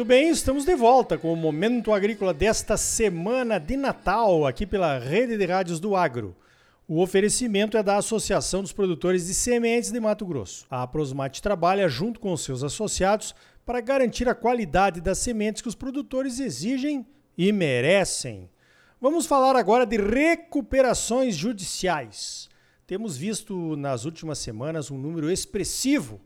Muito bem, estamos de volta com o Momento Agrícola desta semana de Natal, aqui pela Rede de Rádios do Agro. O oferecimento é da Associação dos Produtores de Sementes de Mato Grosso. A Prosmate trabalha junto com seus associados para garantir a qualidade das sementes que os produtores exigem e merecem. Vamos falar agora de recuperações judiciais. Temos visto nas últimas semanas um número expressivo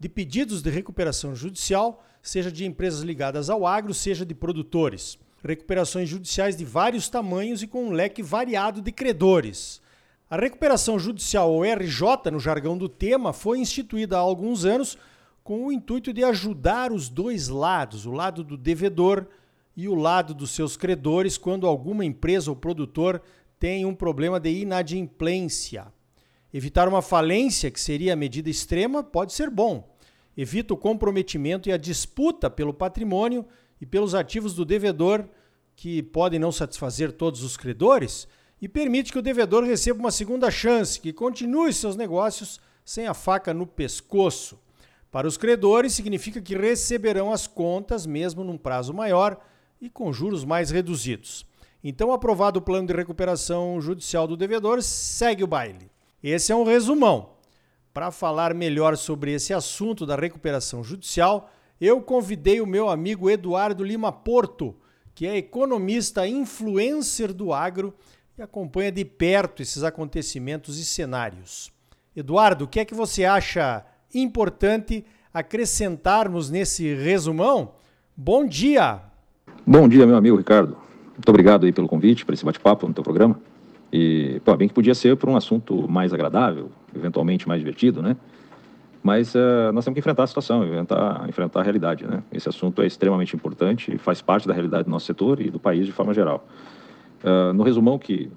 de pedidos de recuperação judicial seja de empresas ligadas ao agro, seja de produtores. Recuperações judiciais de vários tamanhos e com um leque variado de credores. A recuperação judicial, ou RJ, no jargão do tema, foi instituída há alguns anos com o intuito de ajudar os dois lados, o lado do devedor e o lado dos seus credores, quando alguma empresa ou produtor tem um problema de inadimplência. Evitar uma falência, que seria a medida extrema, pode ser bom evita o comprometimento e a disputa pelo patrimônio e pelos ativos do devedor, que podem não satisfazer todos os credores, e permite que o devedor receba uma segunda chance, que continue seus negócios sem a faca no pescoço. Para os credores, significa que receberão as contas mesmo num prazo maior e com juros mais reduzidos. Então, aprovado o plano de recuperação judicial do devedor, segue o baile. Esse é um resumão. Para falar melhor sobre esse assunto da recuperação judicial, eu convidei o meu amigo Eduardo Lima Porto, que é economista influencer do agro e acompanha de perto esses acontecimentos e cenários. Eduardo, o que é que você acha importante acrescentarmos nesse resumão? Bom dia! Bom dia, meu amigo Ricardo. Muito obrigado aí pelo convite para esse bate-papo no teu programa. E, pô, bem que podia ser por um assunto mais agradável, eventualmente mais divertido, né? Mas uh, nós temos que enfrentar a situação, enfrentar, enfrentar a realidade, né? Esse assunto é extremamente importante e faz parte da realidade do nosso setor e do país de forma geral. Uh, no resumão que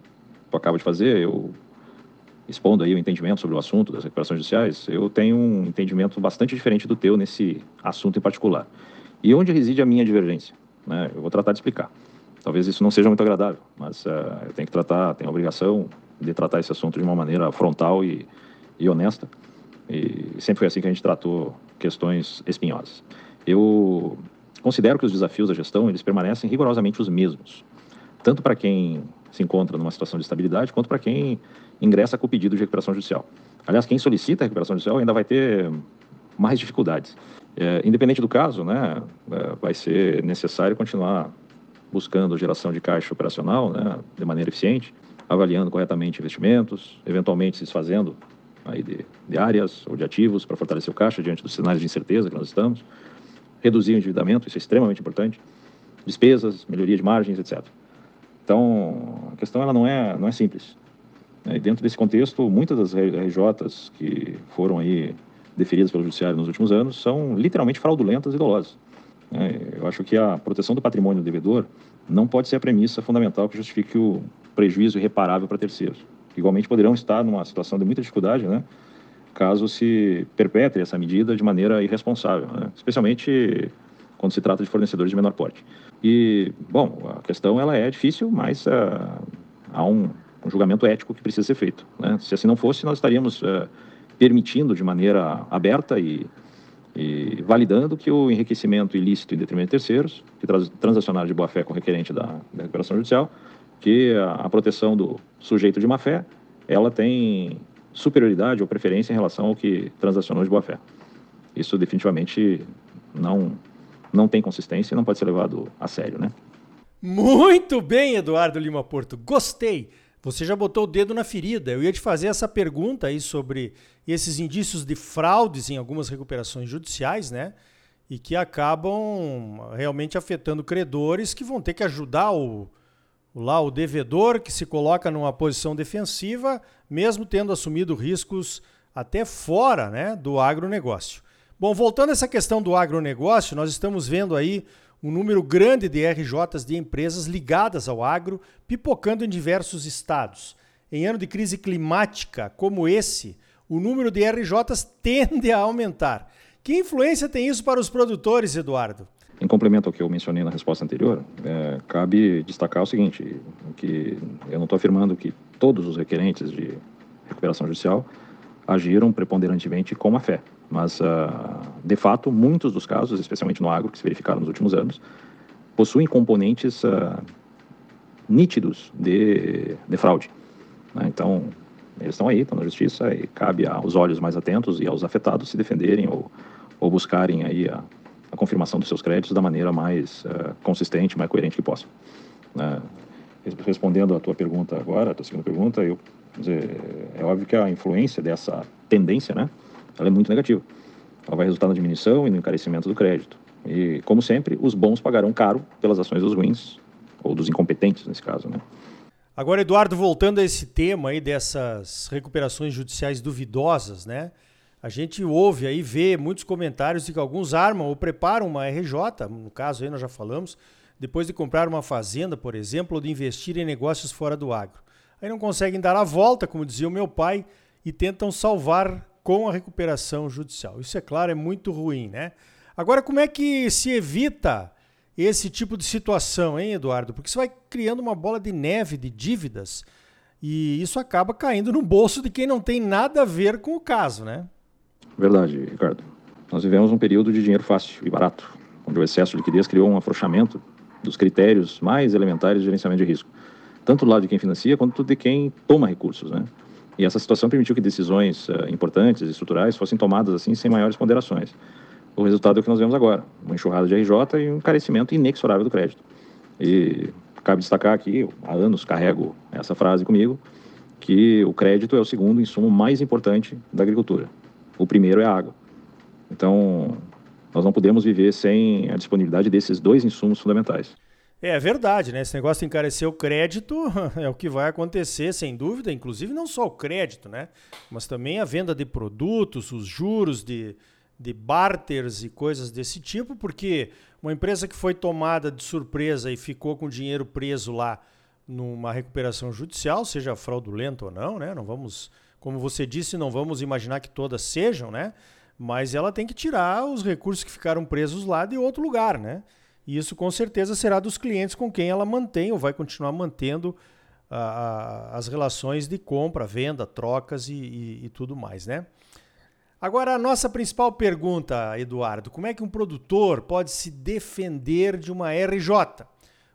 tu acaba de fazer, eu expondo aí o entendimento sobre o assunto das recuperações judiciais, eu tenho um entendimento bastante diferente do teu nesse assunto em particular. E onde reside a minha divergência? Né? Eu vou tratar de explicar. Talvez isso não seja muito agradável, mas uh, eu tenho que tratar, tenho a obrigação de tratar esse assunto de uma maneira frontal e, e honesta. E sempre foi assim que a gente tratou questões espinhosas. Eu considero que os desafios da gestão eles permanecem rigorosamente os mesmos, tanto para quem se encontra numa situação de estabilidade, quanto para quem ingressa com o pedido de recuperação judicial. Aliás, quem solicita a recuperação judicial ainda vai ter mais dificuldades. É, independente do caso, né, é, vai ser necessário continuar buscando geração de caixa operacional né, de maneira eficiente, avaliando corretamente investimentos, eventualmente se desfazendo aí de, de áreas ou de ativos para fortalecer o caixa diante dos cenários de incerteza que nós estamos, reduzir o endividamento, isso é extremamente importante, despesas, melhoria de margens, etc. Então, a questão ela não é, não é simples. E dentro desse contexto, muitas das RJs que foram aí deferidas pelo Judiciário nos últimos anos são literalmente fraudulentas e dolosas. É, eu acho que a proteção do patrimônio do devedor não pode ser a premissa fundamental que justifique o prejuízo irreparável para terceiros. Igualmente poderão estar numa situação de muita dificuldade, né, caso se perpetre essa medida de maneira irresponsável, né, especialmente quando se trata de fornecedores de menor porte. E, bom, a questão ela é difícil, mas uh, há um, um, julgamento ético que precisa ser feito. Né? Se assim não fosse, nós estaríamos uh, permitindo de maneira aberta e e validando que o enriquecimento ilícito em detrimento de terceiros, que transacionaram de boa-fé com requerente da, da recuperação judicial, que a, a, proteção do sujeito de má-fé, ela tem superioridade ou preferência em relação ao que transacionou de boa-fé. Isso definitivamente não, não tem consistência e não pode ser levado a sério, né? Muito bem, Eduardo Lima Porto. Gostei. Você já botou o dedo na ferida. Eu ia te fazer essa pergunta aí sobre esses indícios de fraudes em algumas recuperações judiciais, né? E que acabam realmente afetando credores que vão ter que ajudar o, lá o devedor que se coloca numa posição defensiva, mesmo tendo assumido riscos até fora, né, do agronegócio. Bom, voltando a essa questão do agronegócio, nós estamos vendo aí um número grande de RJs de empresas ligadas ao agro pipocando em diversos estados. Em ano de crise climática como esse, o número de RJs tende a aumentar. Que influência tem isso para os produtores, Eduardo? Em complemento ao que eu mencionei na resposta anterior, é, cabe destacar o seguinte: que eu não estou afirmando que todos os requerentes de recuperação judicial agiram preponderantemente com a fé. Mas, uh, de fato, muitos dos casos, especialmente no agro, que se verificaram nos últimos anos, possuem componentes uh, nítidos de, de fraude. Né? Então, eles estão aí, estão na justiça, e cabe aos olhos mais atentos e aos afetados se defenderem ou, ou buscarem aí a, a confirmação dos seus créditos da maneira mais uh, consistente, mais coerente que possam. Uh, respondendo à tua pergunta agora, a tua segunda pergunta, eu dizer, é óbvio que a influência dessa tendência, né, ela é muito negativa. Ela vai resultar na diminuição e no encarecimento do crédito. E, como sempre, os bons pagarão caro pelas ações dos ruins, ou dos incompetentes nesse caso, né. Agora, Eduardo, voltando a esse tema aí dessas recuperações judiciais duvidosas, né? A gente ouve aí, vê muitos comentários de que alguns armam ou preparam uma RJ, no caso aí nós já falamos, depois de comprar uma fazenda, por exemplo, ou de investir em negócios fora do agro. Aí não conseguem dar a volta, como dizia o meu pai, e tentam salvar com a recuperação judicial. Isso, é claro, é muito ruim, né? Agora, como é que se evita esse tipo de situação, hein, Eduardo? Porque você vai criando uma bola de neve de dívidas e isso acaba caindo no bolso de quem não tem nada a ver com o caso, né? Verdade, Ricardo. Nós vivemos um período de dinheiro fácil e barato, onde o excesso de liquidez criou um afrouxamento dos critérios mais elementares de gerenciamento de risco, tanto do lado de quem financia quanto de quem toma recursos, né? E essa situação permitiu que decisões uh, importantes e estruturais fossem tomadas assim sem maiores ponderações. O resultado é o que nós vemos agora, uma enxurrada de RJ e um carecimento inexorável do crédito. E cabe destacar aqui, há anos carrego essa frase comigo, que o crédito é o segundo insumo mais importante da agricultura. O primeiro é a água. Então, nós não podemos viver sem a disponibilidade desses dois insumos fundamentais. É verdade, né? Esse negócio de encarecer o crédito é o que vai acontecer, sem dúvida. Inclusive, não só o crédito, né? Mas também a venda de produtos, os juros de, de barters e coisas desse tipo, porque uma empresa que foi tomada de surpresa e ficou com dinheiro preso lá numa recuperação judicial, seja fraudulenta ou não, né? Não vamos, como você disse, não vamos imaginar que todas sejam, né? mas ela tem que tirar os recursos que ficaram presos lá de outro lugar, né? E isso com certeza será dos clientes com quem ela mantém ou vai continuar mantendo as relações de compra, venda, trocas e, e, e tudo mais, né? Agora, a nossa principal pergunta, Eduardo: como é que um produtor pode se defender de uma RJ?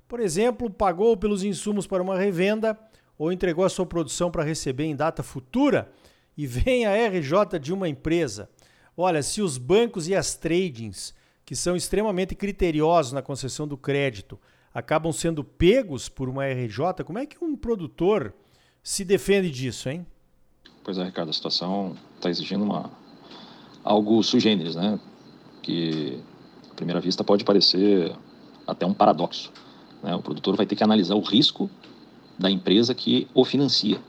Por exemplo, pagou pelos insumos para uma revenda ou entregou a sua produção para receber em data futura e vem a RJ de uma empresa. Olha, se os bancos e as tradings, que são extremamente criteriosos na concessão do crédito, acabam sendo pegos por uma RJ, como é que um produtor se defende disso, hein? Pois é, Ricardo, a situação está exigindo uma, algo sui generis, né? Que, à primeira vista, pode parecer até um paradoxo. Né? O produtor vai ter que analisar o risco da empresa que o financia.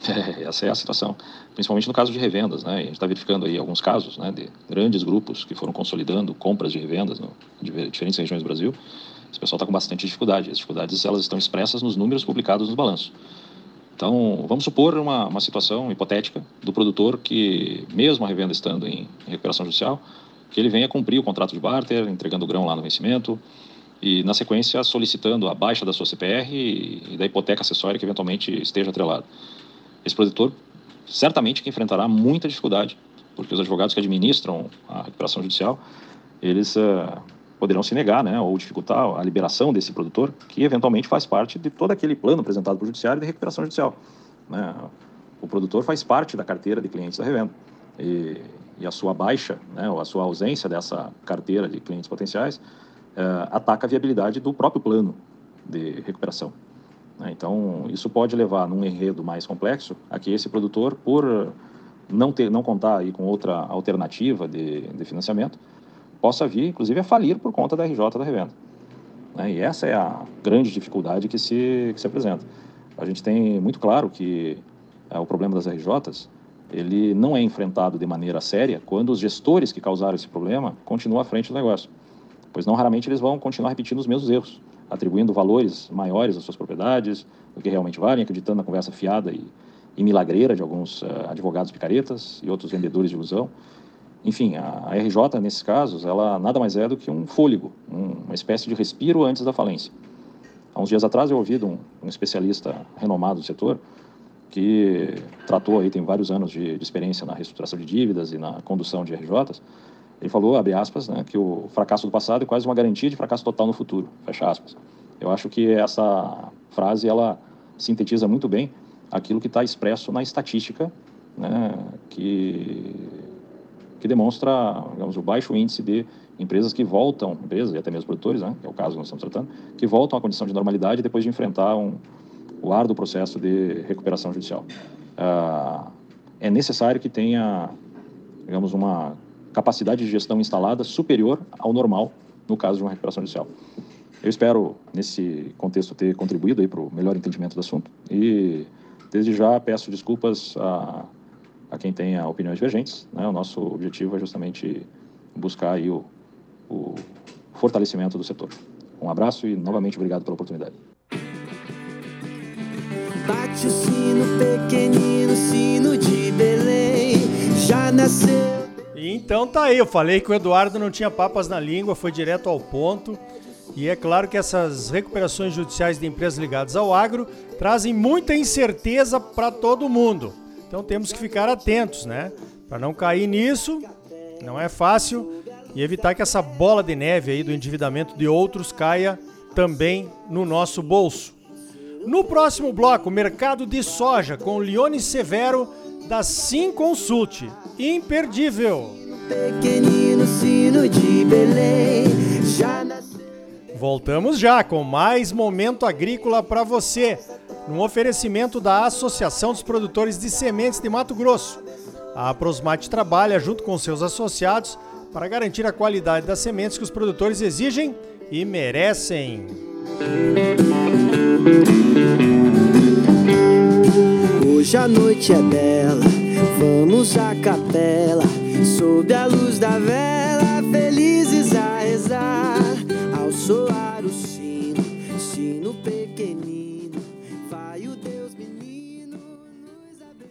Essa é a situação, principalmente no caso de revendas, né? A gente está verificando aí alguns casos, né, de grandes grupos que foram consolidando compras de revendas no, de diferentes regiões do Brasil. Esse pessoal está com bastante dificuldade. As dificuldades elas estão expressas nos números publicados no balanço. Então, vamos supor uma, uma situação hipotética do produtor que, mesmo a revenda estando em, em recuperação judicial, que ele venha cumprir o contrato de barter, entregando o grão lá no vencimento, e, na sequência, solicitando a baixa da sua CPR e, e da hipoteca acessória que eventualmente esteja atrelada esse produtor certamente que enfrentará muita dificuldade, porque os advogados que administram a recuperação judicial, eles uh, poderão se negar, né, ou dificultar a liberação desse produtor, que eventualmente faz parte de todo aquele plano apresentado pelo judiciário de recuperação judicial. Né? O produtor faz parte da carteira de clientes da revenda. E, e a sua baixa, né, ou a sua ausência dessa carteira de clientes potenciais, uh, ataca a viabilidade do próprio plano de recuperação. Né? Então, isso pode levar, num enredo mais complexo, a que esse produtor, por não, ter, não contar aí com outra alternativa de, de financiamento, possa vir, inclusive, a falir por conta da RJ da revenda. Né? E essa é a grande dificuldade que se, que se apresenta. A gente tem muito claro que é, o problema das RJs ele não é enfrentado de maneira séria quando os gestores que causaram esse problema continuam à frente do negócio, pois não raramente eles vão continuar repetindo os mesmos erros atribuindo valores maiores às suas propriedades do que realmente valem, acreditando na conversa fiada e, e milagreira de alguns uh, advogados picaretas e outros vendedores de ilusão. Enfim, a, a, RJ, nesses casos, ela nada mais é do que um fôlego, um, uma espécie de respiro antes da falência. Há uns dias atrás eu ouvi de um, um especialista renomado do setor que tratou aí, tem vários anos de, de experiência na reestruturação de dívidas e na condução de RJs, ele falou, abre aspas, né, que o fracasso do passado é quase uma garantia de fracasso total no futuro, fecha aspas. Eu acho que essa frase, ela sintetiza muito bem aquilo que está expresso na estatística, né, que, que demonstra, digamos, o baixo índice de empresas que voltam, empresas e até mesmo produtores, né, que é o caso que nós estamos tratando, que voltam à condição de normalidade depois de enfrentar um, o árduo processo de recuperação judicial. Ah, é necessário que tenha, digamos, uma capacidade de gestão instalada superior ao normal no caso de uma recuperação judicial. Eu espero, nesse contexto, ter contribuído para o melhor entendimento do assunto e, desde já, peço desculpas a, a quem tenha opiniões divergentes. Né? O nosso objetivo é justamente buscar aí o, o fortalecimento do setor. Um abraço e, novamente, obrigado pela oportunidade. Bate o sino pequenino, sino de Belém, já nasceu. Então tá aí, eu falei que o Eduardo não tinha papas na língua, foi direto ao ponto. E é claro que essas recuperações judiciais de empresas ligadas ao agro trazem muita incerteza para todo mundo. Então temos que ficar atentos, né? Para não cair nisso, não é fácil e evitar que essa bola de neve aí do endividamento de outros caia também no nosso bolso. No próximo bloco, mercado de soja com Leone Severo da Sim Consult. Imperdível. Voltamos já com mais momento agrícola para você, num oferecimento da Associação dos Produtores de Sementes de Mato Grosso. A Prosmate trabalha junto com seus associados para garantir a qualidade das sementes que os produtores exigem e merecem. Hoje a noite é bela, vamos à capela, sob a luz da vela,